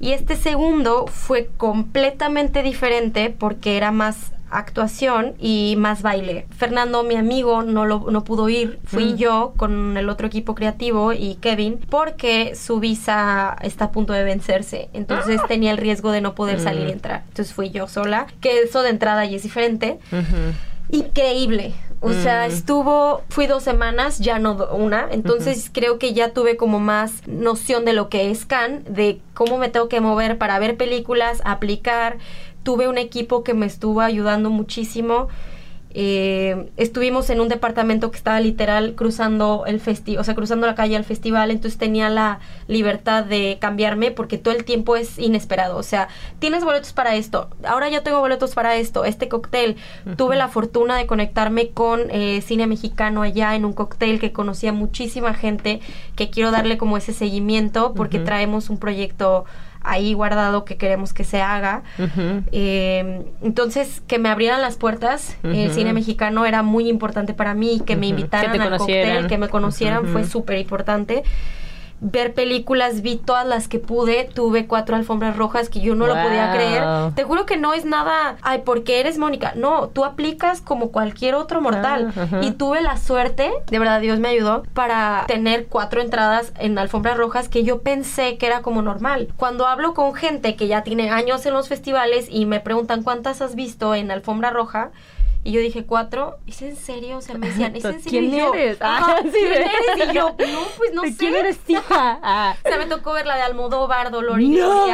Y este segundo fue completamente diferente porque era más actuación y más baile. Fernando, mi amigo, no, lo, no pudo ir. Fui Mm. yo con el otro equipo creativo y Kevin porque su visa está a punto de vencerse. Entonces Ah. tenía el riesgo de no poder salir y Mm. entrar. Entonces fui yo sola, que eso de entrada ya es diferente increíble. O sea, Mm. estuvo, fui dos semanas, ya no una. Entonces creo que ya tuve como más noción de lo que es Can, de cómo me tengo que mover para ver películas, aplicar. Tuve un equipo que me estuvo ayudando muchísimo. Eh, estuvimos en un departamento que estaba literal cruzando el festival, o sea, cruzando la calle al festival, entonces tenía la libertad de cambiarme porque todo el tiempo es inesperado, o sea, tienes boletos para esto, ahora yo tengo boletos para esto, este cóctel, tuve la fortuna de conectarme con eh, cine mexicano allá en un cóctel que conocía muchísima gente, que quiero darle como ese seguimiento porque traemos un proyecto ahí guardado que queremos que se haga. Eh, entonces, que me abrieran las puertas, el Ujú. cine mexicano era muy importante para mí, que me invitaran Que al cóctel, que me conocieran, fue súper importante. Ver películas, vi todas las que pude, tuve cuatro alfombras rojas que yo no lo podía creer. Te juro que no es nada, ay, porque eres Mónica. No, tú aplicas como cualquier otro mortal. Ah, y tuve la suerte, de verdad Dios me ayudó, para tener cuatro entradas en alfombras rojas que yo pensé que era como normal. Cuando hablo con gente que ya tiene años en los festivales y me preguntan cuántas has visto en alfombra roja, y yo dije cuatro, ¿es en serio? O sea, me decían, ¿es en serio? ¿Quién Y yo, eres? "Ajá, Ah, sí, ¿quién eres? Y yo, no, pues no ¿De sé. quién eres hija? [LAUGHS] Ah. O sea, me tocó ver la de Almodóvar, Dolor y No.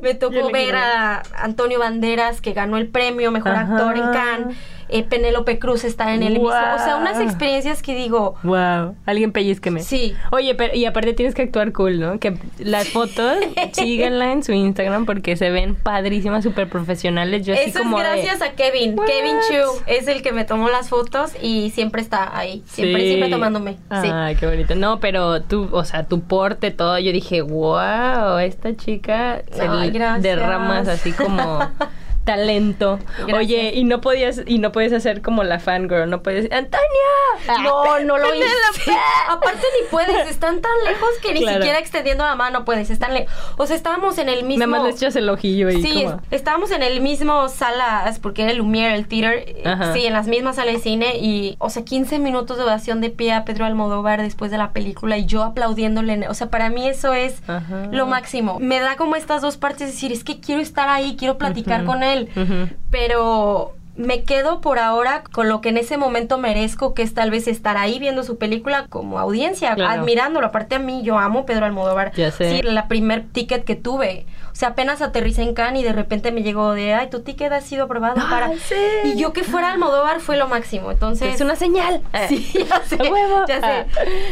Me tocó ver a Antonio Banderas, que ganó el premio Mejor Ajá. Actor en Cannes. Eh, Penélope Cruz está en el mismo. O sea, unas experiencias que digo. Wow, alguien pellizqueme. Sí. Oye, pero y aparte tienes que actuar cool, ¿no? Que las fotos [LAUGHS] síganla en su Instagram porque se ven padrísimas, súper profesionales. Yo así Eso como es de- gracias a Kevin. Kevin Chu es el que me tomó las fotos y siempre está ahí. Siempre, Sí. siempre tomándome. Sí. Ay, qué bonito. No, pero tú, o sea, tu porte, todo, yo dije, wow, esta chica se Ay, derramas así como [LAUGHS] talento. Gracias. Oye, y no podías, y no puedes hacer como la fangirl, no puedes decir, ¡Antonia! No, no lo hice. Aparte ni puedes, están tan lejos que ni Claro. siquiera extendiendo la mano puedes, están lejos. O sea, estábamos en el mismo Nada más le echas el ojillo y Sí, estábamos en el mismo salas, porque era el Lumière, el theater, eh, Ajá. sí, en las mismas salas de cine y, o sea, 15 minutos de oración de pie a Pedro Almodóvar después de la película y yo aplaudiéndole, o sea, para mí eso es Ajá. lo máximo. Me da como estas dos partes, de decir, es que quiero estar ahí, quiero platicar con él, Pero me quedo por ahora con lo que en ese momento merezco, que es tal vez estar ahí viendo su película como audiencia, Claro. admirándolo. Aparte a mí, yo amo Pedro Almodóvar. Ya sé. Sí, la primer ticket que tuve. O sea, apenas aterricé en Cannes y de repente me llegó de, ay, tu ticket ha sido aprobado para... Ay, sí. Y yo que fuera Almodóvar fue lo máximo. Entonces... Es una señal. Sí, [LAUGHS] ya sé. A huevo. Ya sé. Ah.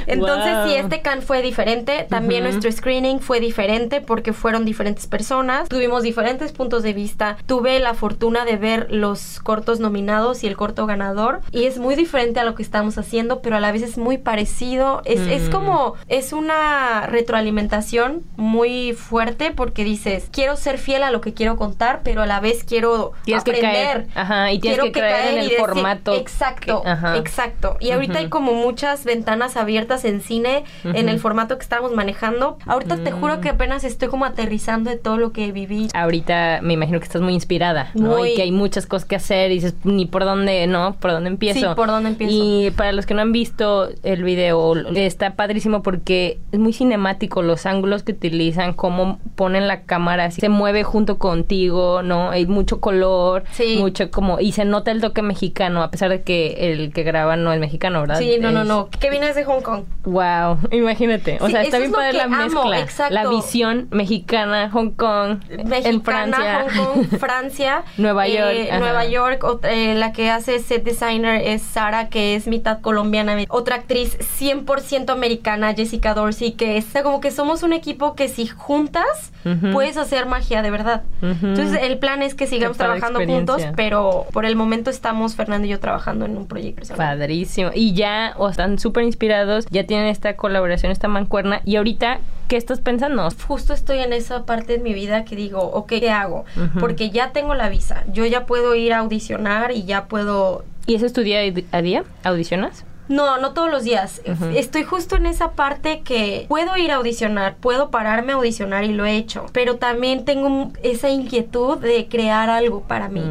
Entonces, Wow. sí, este can fue diferente. También Ujú. nuestro screening fue diferente porque fueron diferentes personas. Tuvimos diferentes puntos de vista. Tuve la fortuna de ver los cortos nominados y el corto ganador. Y es muy diferente a lo que estamos haciendo, pero a la vez es muy parecido. Es, es Mm. como, es una retroalimentación muy fuerte porque dices, quiero ser fiel a lo que quiero contar, pero a la vez quiero Tienes que aprender. caer. Ajá, y tienes Quiero que caer en y el decir- formato Exacto, que- ajá. exacto. Y ahorita hay Ujú. como muchas ventanas abiertas en cine, en el formato que estamos manejando. Ahorita te Mm. juro que apenas estoy como aterrizando de todo lo que viví. Ahorita me imagino que estás muy inspirada, ¿no? Muy. Y que hay muchas cosas que hacer y dices, ni por dónde, ¿no? ¿Por dónde empiezo? Sí, ¿por dónde empiezo? Y para los que no han visto el video, está padrísimo porque es muy cinemático los ángulos que utilizan, cómo ponen la cámara, así se mueve junto contigo, ¿no? Hay mucho color, Sí. mucho como... Y se nota el toque mexicano, a pesar de que el que graba no es mexicano, ¿verdad? Sí, no, no, Es- no. Que vienes de Hong Kong. Wow, [LAUGHS] imagínate. O Sí, sea, está es bien padre que la amo, mezcla. exacto. La visión mexicana, Hong Kong, en Mexicana, Francia. Hong Kong, [LAUGHS] Francia. Nueva Eh, York. Nueva York. eh, la que hace set designer es Sara, que es mitad colombiana. Otra actriz 100% americana, Jessica Dorsey, que es sea, como que somos un equipo que si juntas puedes hacer magia de verdad. Entonces el plan es que sigamos trabajando juntos, pero por el momento estamos Fernando y yo trabajando en un proyecto. personal. Padrísimo. Y ya o están súper inspirados, ya tienen esta colaboración, esta mancuerna. Y ahorita, ¿qué estás pensando? Justo estoy en esa parte de mi vida que digo, ok, ¿qué hago? Porque ya tengo la visa, yo ya puedo ir a audicionar y ya puedo ¿Y eso es tu día a día? ¿Audicionas? No, no todos los días. Estoy justo en esa parte que puedo ir a audicionar, puedo pararme a audicionar y lo he hecho, pero también tengo esa inquietud de crear algo para mí.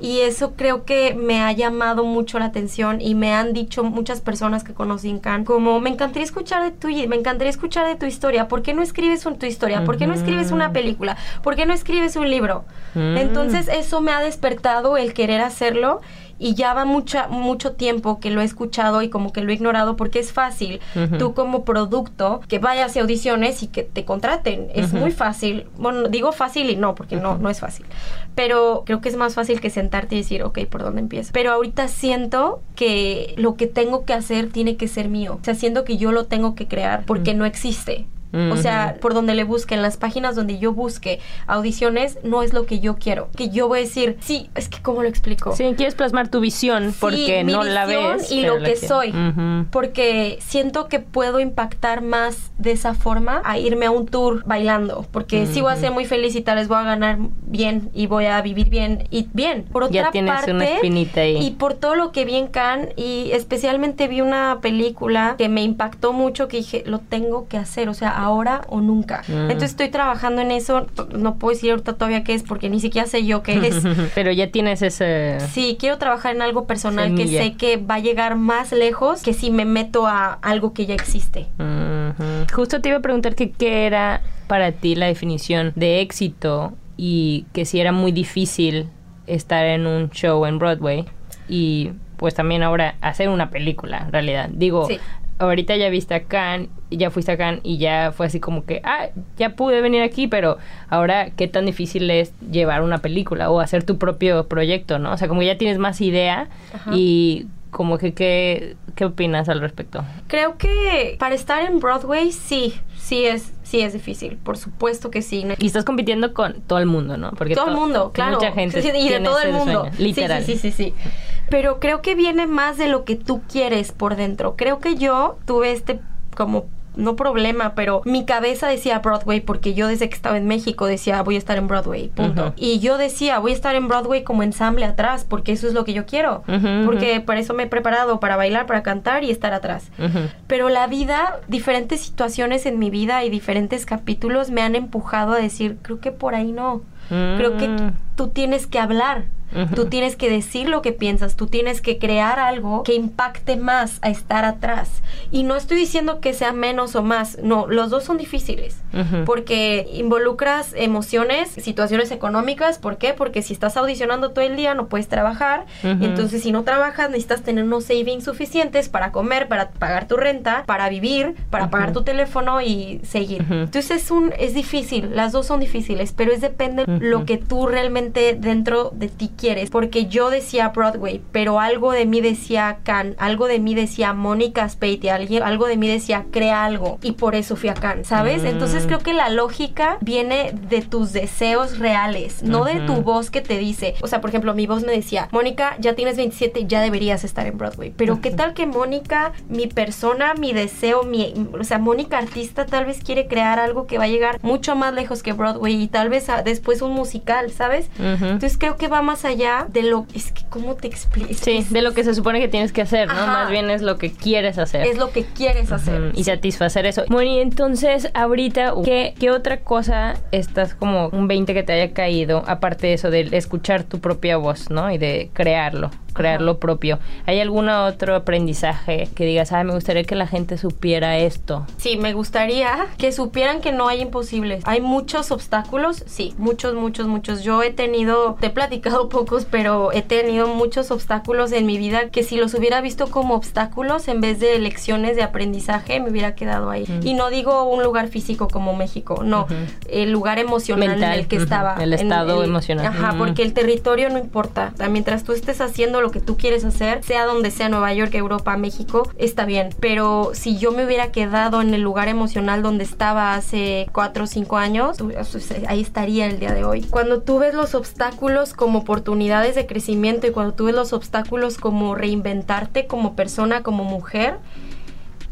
Y eso creo que me ha llamado mucho la atención y me han dicho muchas personas que conocí en Cannes como me encantaría escuchar de tu me encantaría escuchar de tu historia, ¿por qué no escribes un- tu historia? ¿Por qué no escribes una película? ¿Por qué no escribes un libro? Mm. Entonces eso me ha despertado el querer hacerlo y ya va mucha, mucho tiempo que lo he escuchado y como que lo he ignorado porque es fácil tú como producto que vayas a audiciones y que te contraten. Es muy fácil. Bueno, digo fácil y no, porque no, no es fácil. Pero creo que es más fácil que sentarte y decir, ok, ¿por dónde empiezo? Pero ahorita siento que lo que tengo que hacer tiene que ser mío. O sea, siento que yo lo tengo que crear porque no existe. O sea, por donde le busque, en las páginas donde yo busque audiciones, no es lo que yo quiero. Que yo voy a decir, sí, es que ¿cómo lo explico? Sí, quieres plasmar tu visión Sí, porque mi no la visión ves. y lo la que soy. Porque siento que puedo impactar más de esa forma a irme a un tour bailando. Porque sí voy a ser muy feliz y tal vez voy a ganar bien y voy a vivir bien y bien. Por otra Ya tienes parte, una espinita ahí. y por todo lo que vi en Cannes y especialmente vi una película que me impactó mucho que dije, lo tengo que hacer, o sea, ahora o nunca. Mm. Entonces estoy trabajando en eso. No puedo decir ahorita todavía qué es porque ni siquiera sé yo qué [LAUGHS] es. pero ya tienes ese... Sí, quiero trabajar en algo personal Semilla. que sé que va a llegar más lejos que si me meto a algo que ya existe. Justo te iba a preguntar que qué era para ti la definición de éxito y que si era muy difícil estar en un show en Broadway y pues también ahora hacer una película, en realidad. Digo, Sí. Ahorita ya viste a Cannes, ya fuiste a Cannes y ya fue así como que, ah, ya pude venir aquí, pero ahora qué tan difícil es llevar una película o hacer tu propio proyecto, ¿no? O sea, como ya tienes más idea y como que, ¿qué, ¿qué opinas al respecto? Creo que para estar en Broadway sí, sí es, sí es difícil, por supuesto que sí. Y estás compitiendo con todo el mundo, ¿no? Porque todo el mundo, claro. Mucha gente. Sí, y de todo el mundo. Sueño, literal. Sí, sí, sí, sí, Pero creo que viene más de lo que tú quieres por dentro. Creo que yo tuve este como no problema, pero mi cabeza decía Broadway porque yo desde que estaba en México decía voy a estar en Broadway, punto. Y yo decía voy a estar en Broadway como ensamble atrás porque eso es lo que yo quiero, porque para eso me he preparado, para bailar, para cantar y estar atrás. Pero la vida, diferentes situaciones en mi vida y diferentes capítulos me han empujado a decir creo que por ahí no. Creo que Mm. Tú tienes que hablar. Tú tienes que decir lo que piensas, tú tienes que crear algo que impacte más a estar atrás. Y no estoy diciendo que sea menos o más, no, los dos son difíciles, porque involucras emociones, situaciones económicas, ¿por qué? Porque si estás audicionando todo el día no puedes trabajar, entonces si no trabajas necesitas tener unos savings suficientes para comer, para pagar tu renta, para vivir, para pagar tu teléfono y seguir. Entonces es un es difícil, las dos son difíciles, pero es depende lo que tú realmente dentro de ti quieres, porque yo decía Broadway, pero algo de mí decía Cannes, algo de mí decía Mónica alguien- algo de mí decía crea algo y por eso fui a Cannes, ¿sabes? Mm. Entonces creo que la lógica viene de tus deseos reales, no de tu voz que te dice, o sea, por ejemplo, mi voz me decía, Mónica, ya tienes 27, ya deberías estar en Broadway, pero ¿qué tal que Mónica, mi persona, mi deseo, mi, o sea, Mónica artista tal vez quiere crear algo que va a llegar mucho más lejos que Broadway y tal vez después un musical, ¿sabes? Ujú. Entonces creo que va más allá de lo, es que, ¿cómo te explico? Sí, de lo que se supone que tienes que hacer, ¿no? Ajá. Más bien es lo que quieres hacer. Es lo que quieres hacer. Ujú, y satisfacer eso. Bueno, y entonces, ahorita, ¿qué, ¿qué otra cosa estás como un 20 que te haya caído, aparte de eso, de escuchar tu propia voz, ¿no? Y de crearlo, crear lo propio. ¿Hay algún otro aprendizaje que digas, ay, me gustaría que la gente supiera esto? Sí, me gustaría que supieran que no hay imposibles. Hay muchos obstáculos, sí, muchos, muchos, muchos. Yo he tenido, te he platicado [LAUGHS] pocos, pero he tenido muchos obstáculos en mi vida que si los hubiera visto como obstáculos en vez de lecciones de aprendizaje, me hubiera quedado ahí. Y no digo un lugar físico como México, no, el lugar emocional Mental, en el que estaba. el estado emocional. Ajá, Ujú. porque el territorio no importa. Mientras tú estés haciendo lo que tú quieres hacer, sea donde sea, Nueva York, Europa, México, está bien. Pero si yo me hubiera quedado en el lugar emocional donde estaba hace cuatro o cinco años, ahí estaría el día de hoy. Cuando tú ves los obstáculos como oportunidades de crecimiento y cuando tú ves los obstáculos como reinventarte como persona, como mujer,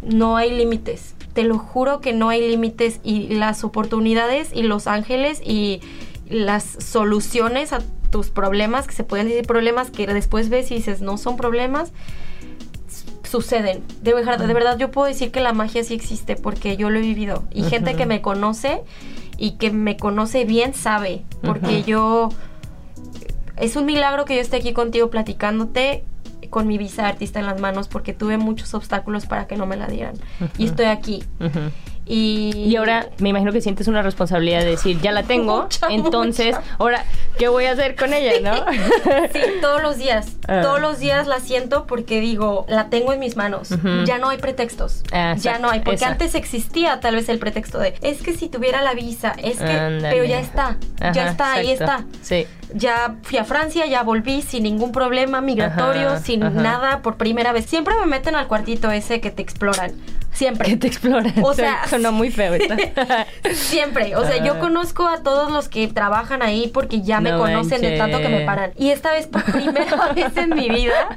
no hay límites. Te lo juro que no hay límites y las oportunidades y los ángeles y las soluciones a tus problemas, que se pueden decir problemas que después ves y dices no son problemas, suceden. De verdad, de verdad yo puedo decir que la magia sí existe porque yo lo he vivido. Y gente que me conoce y que me conoce bien sabe, porque yo... Es un milagro que yo esté aquí contigo platicándote con mi visa de artista en las manos porque tuve muchos obstáculos para que no me la dieran. Y estoy aquí. Y, Y ahora me imagino que sientes una responsabilidad de decir, ya la tengo, [LAUGHS] Mucha, entonces, mucha. ahora, ¿qué voy a hacer con ella, no? [LAUGHS] Sí, todos los días. [LAUGHS] Ah. Todos los días la siento porque digo, la tengo en mis manos. Ya no hay pretextos. Ah, ya no hay. Porque antes existía tal vez el pretexto de, es que si tuviera la visa, es que. Pero ya está. ya está, ahí está. Sí. Ya fui a Francia, ya volví sin ningún problema migratorio, Ajá, sin ajá. nada por primera vez. Siempre me meten al cuartito ese que te exploran. Siempre. Que te exploran. O sea, sonó muy feo. [LAUGHS] Siempre, o sea, yo Ah. conozco a todos los que trabajan ahí porque ya me No conocen de tanto que me paran. Y esta vez, por primera [LAUGHS] vez en mi vida,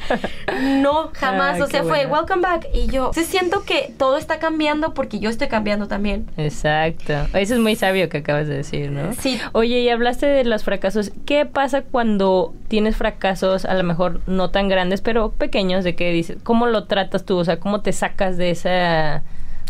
no, jamás, Ay, o sea, fue welcome back. Y yo, sí siento que todo está cambiando porque yo estoy cambiando también. Exacto. Eso es muy sabio que acabas de decir, ¿no? Sí. Oye, y hablaste de los fracasos. ¿Qué pasa cuando tienes fracasos, a lo mejor no tan grandes, pero pequeños, de que dices, ¿cómo lo tratas tú? O sea, ¿cómo te sacas de esa Yeah.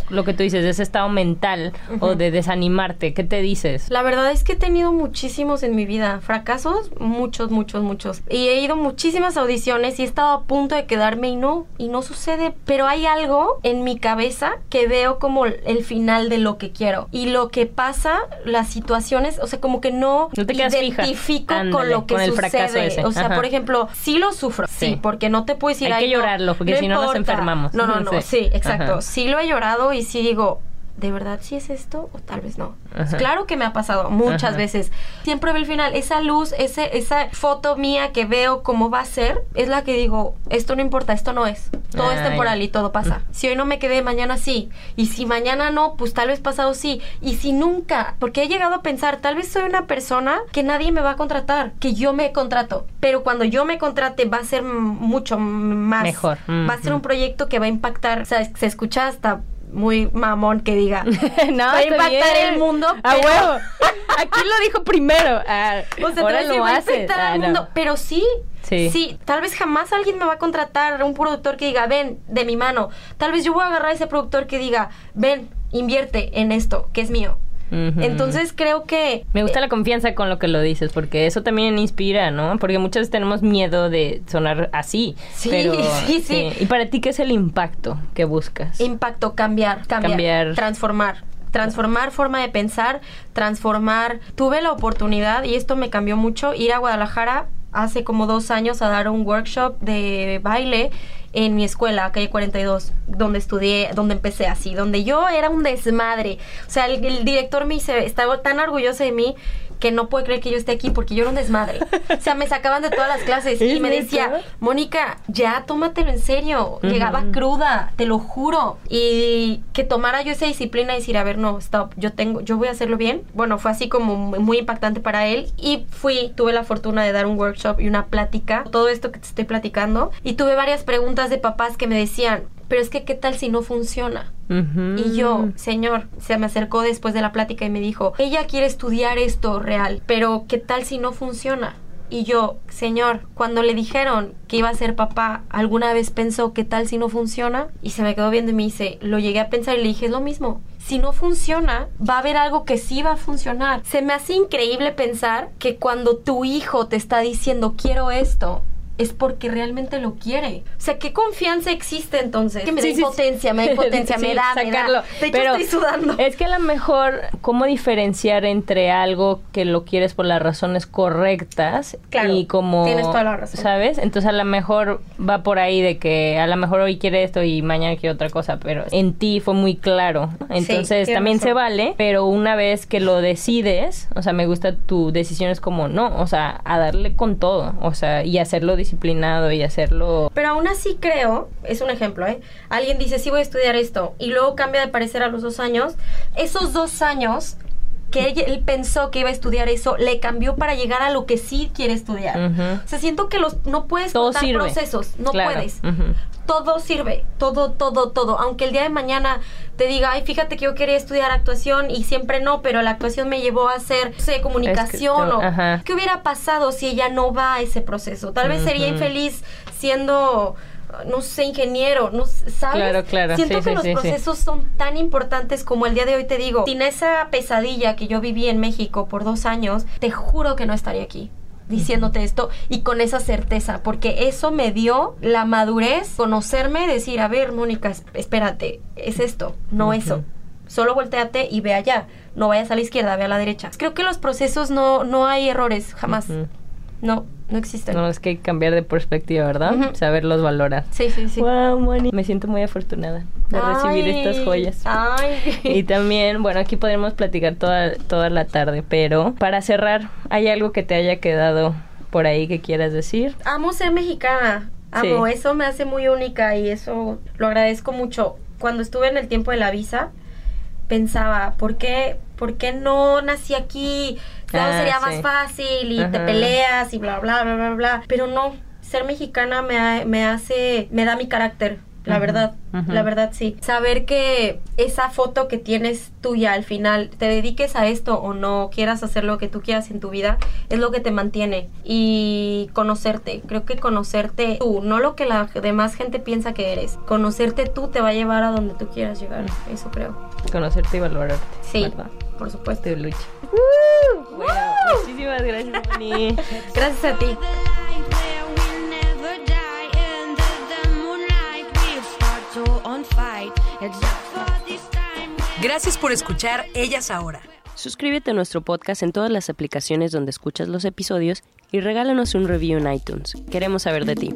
Lo que tú dices, de ese estado mental o de desanimarte? ¿Qué te dices? La verdad es que he tenido muchísimos en mi vida. Fracasos, muchos, muchos, muchos. Y he ido muchísimas audiciones y he estado a punto de quedarme y no, y no sucede. Pero hay algo en mi cabeza que veo como el final de lo que quiero. Y lo que pasa, las situaciones, o sea, como que no, No te identifico Ándale, con lo que con el sucede. fracaso ese. O sea, Ajá. por ejemplo, sí lo sufro, sí, Sí. porque no te puedes decir Hay que "Ay, no, llorarlo, porque si no nos importa". enfermamos. No, no, [LAUGHS] no, Sí. sí, exacto. Ajá. Sí lo he llorado y sí digo, ¿de verdad sí es esto o tal vez no? Ajá. Claro que me ha pasado muchas Ajá. veces. Siempre veo el final, esa luz, ese, esa foto mía que veo cómo va a ser, es la que digo, esto no importa, esto no es. Todo es Ay. temporal y todo pasa. Si hoy no me quedé, mañana sí. Y si mañana no, pues tal vez pasado sí. Y si nunca, porque he llegado a pensar, tal vez soy una persona que nadie me va a contratar, que yo me contrato. Pero cuando yo me contrate va a ser mucho más. Mejor. Va a ser un proyecto que va a impactar. O sea, se escucha hasta muy mamón que diga. [LAUGHS] no, va a impactar el mundo. A pero- huevo. [LAUGHS] Aquí lo dijo primero. Ah, o sea, ahora lo impactar Ah, no. Pero sí, Sí. sí, tal vez jamás alguien me va a contratar, un productor que diga, ven, de mi mano. Tal vez yo voy a agarrar a ese productor que diga, ven, invierte en esto, que es mío. Entonces creo que... Me gusta la confianza con lo que lo dices, porque eso también inspira, ¿no? Porque muchas veces tenemos miedo de sonar así. Sí, pero, [LAUGHS] sí, sí. ¿Y para ti qué es el impacto que buscas? Impacto, cambiar, cambiar, Cambiar. transformar. Transformar forma de pensar, transformar. Tuve la oportunidad, y esto me cambió mucho, ir a Guadalajara hace como dos años a dar un workshop de baile en mi escuela, calle 42, donde estudié, donde empecé así, donde yo era un desmadre. O sea, el, director me dice, estaba tan orgulloso de mí que no puede creer que yo esté aquí porque yo era un desmadre. O sea, me sacaban de todas las clases y ¿Es me decía, Mónica, ya tómatelo en serio. Llegaba cruda, te lo juro. Y que tomara yo esa disciplina y decir, a ver, no, stop, yo tengo, yo voy a hacerlo bien. Bueno, fue así como muy muy impactante para él. Y fui, tuve la fortuna de dar un workshop y una plática, todo esto que te estoy platicando. Y tuve varias preguntas de papás que me decían, pero es que, ¿qué tal si no funciona? Y yo, señor, se me acercó después de la plática y me dijo, ella quiere estudiar esto real, pero ¿qué tal si no funciona? Y yo, señor, cuando le dijeron que iba a ser papá, ¿alguna vez pensó qué tal si no funciona? Y se me quedó viendo y me dice, lo llegué a pensar y le dije, es lo mismo. Si no funciona, va a haber algo que sí va a funcionar. Se me hace increíble pensar que cuando tu hijo te está diciendo, quiero esto, es porque realmente lo quiere. O sea, ¿qué confianza existe entonces? Que me Sí, da sí, sí. impotencia, me da [LAUGHS] impotencia, me da, me da. sacarlo. De hecho, Pero estoy sudando. Es que a lo mejor, ¿cómo diferenciar entre algo que lo quieres por las razones correctas Claro, y como. tienes toda la razón. ¿Sabes? Entonces a lo mejor va por ahí de que a lo mejor hoy quiere esto y mañana quiere otra cosa, pero en ti fue muy claro. Entonces también se vale, pero una vez que lo decides, o sea, me gusta tu decisión es como no, o sea, a darle con todo, o sea, y hacerlo disciplinado y hacerlo. Pero aún así creo, es un ejemplo, ¿eh? Alguien dice, sí voy a estudiar esto, y luego cambia de parecer a los dos años. Esos dos años que él, él pensó que iba a estudiar eso, le cambió para llegar a lo que sí quiere estudiar. Ujú. O sea, siento que los no puedes Todo cortar sirve. procesos, no Claro. puedes. Todo sirve, todo, todo, todo. Aunque el día de mañana te diga, ay, fíjate que yo quería estudiar actuación y siempre no, pero la actuación me llevó a hacer, no sé, comunicación o... ajá. ¿Qué hubiera pasado si ella no va a ese proceso? Tal vez sería infeliz siendo, no sé, ingeniero, no ¿sabes? Claro, claro, Siento sí, que sí, los sí, procesos son tan importantes como el día de hoy te digo. Sin esa pesadilla que yo viví en México por dos años, te juro que no estaría aquí diciéndote esto y con esa certeza, porque eso me dio la madurez, conocerme, decir, a ver, Mónica, es- espérate, es esto, no eso. Solo volteate y ve allá. No vayas a la izquierda, ve a la derecha. Creo que los procesos no, no hay errores, jamás. No, no existen. No, es que hay que cambiar de perspectiva, ¿verdad? Ujú. Saberlos valorar. Sí, sí, sí. Wow, Moni. Me siento muy afortunada de recibir estas joyas. Ay. Y también, bueno, aquí podremos platicar toda, toda la tarde, pero para cerrar, ¿hay algo que te haya quedado por ahí que quieras decir? Amo ser mexicana. Amo, Sí. eso me hace muy única y eso lo agradezco mucho. Cuando estuve en el tiempo de la visa, pensaba, ¿por qué, por qué no nací aquí? Claro, Ah, sería sí. más fácil y te peleas y bla, bla, bla, bla, bla. Pero no, ser mexicana me, ha- me hace, me da mi carácter. la verdad, la verdad sí. Saber que esa foto que tienes tuya al final, te dediques a esto o no, quieras hacer lo que tú quieras en tu vida, es lo que te mantiene. Y conocerte, creo que conocerte tú, no lo que la demás gente piensa que eres. Conocerte tú te va a llevar a donde tú quieras llegar, eso creo. Conocerte y valorarte. Sí, por supuesto. Tu lucha. Bueno, muchísimas gracias, Moni. [LAUGHS] Gracias a ti. Gracias por escuchar Ellas Ahora. Suscríbete a nuestro podcast en todas las aplicaciones donde escuchas los episodios y regálanos un review en iTunes. Queremos saber de ti.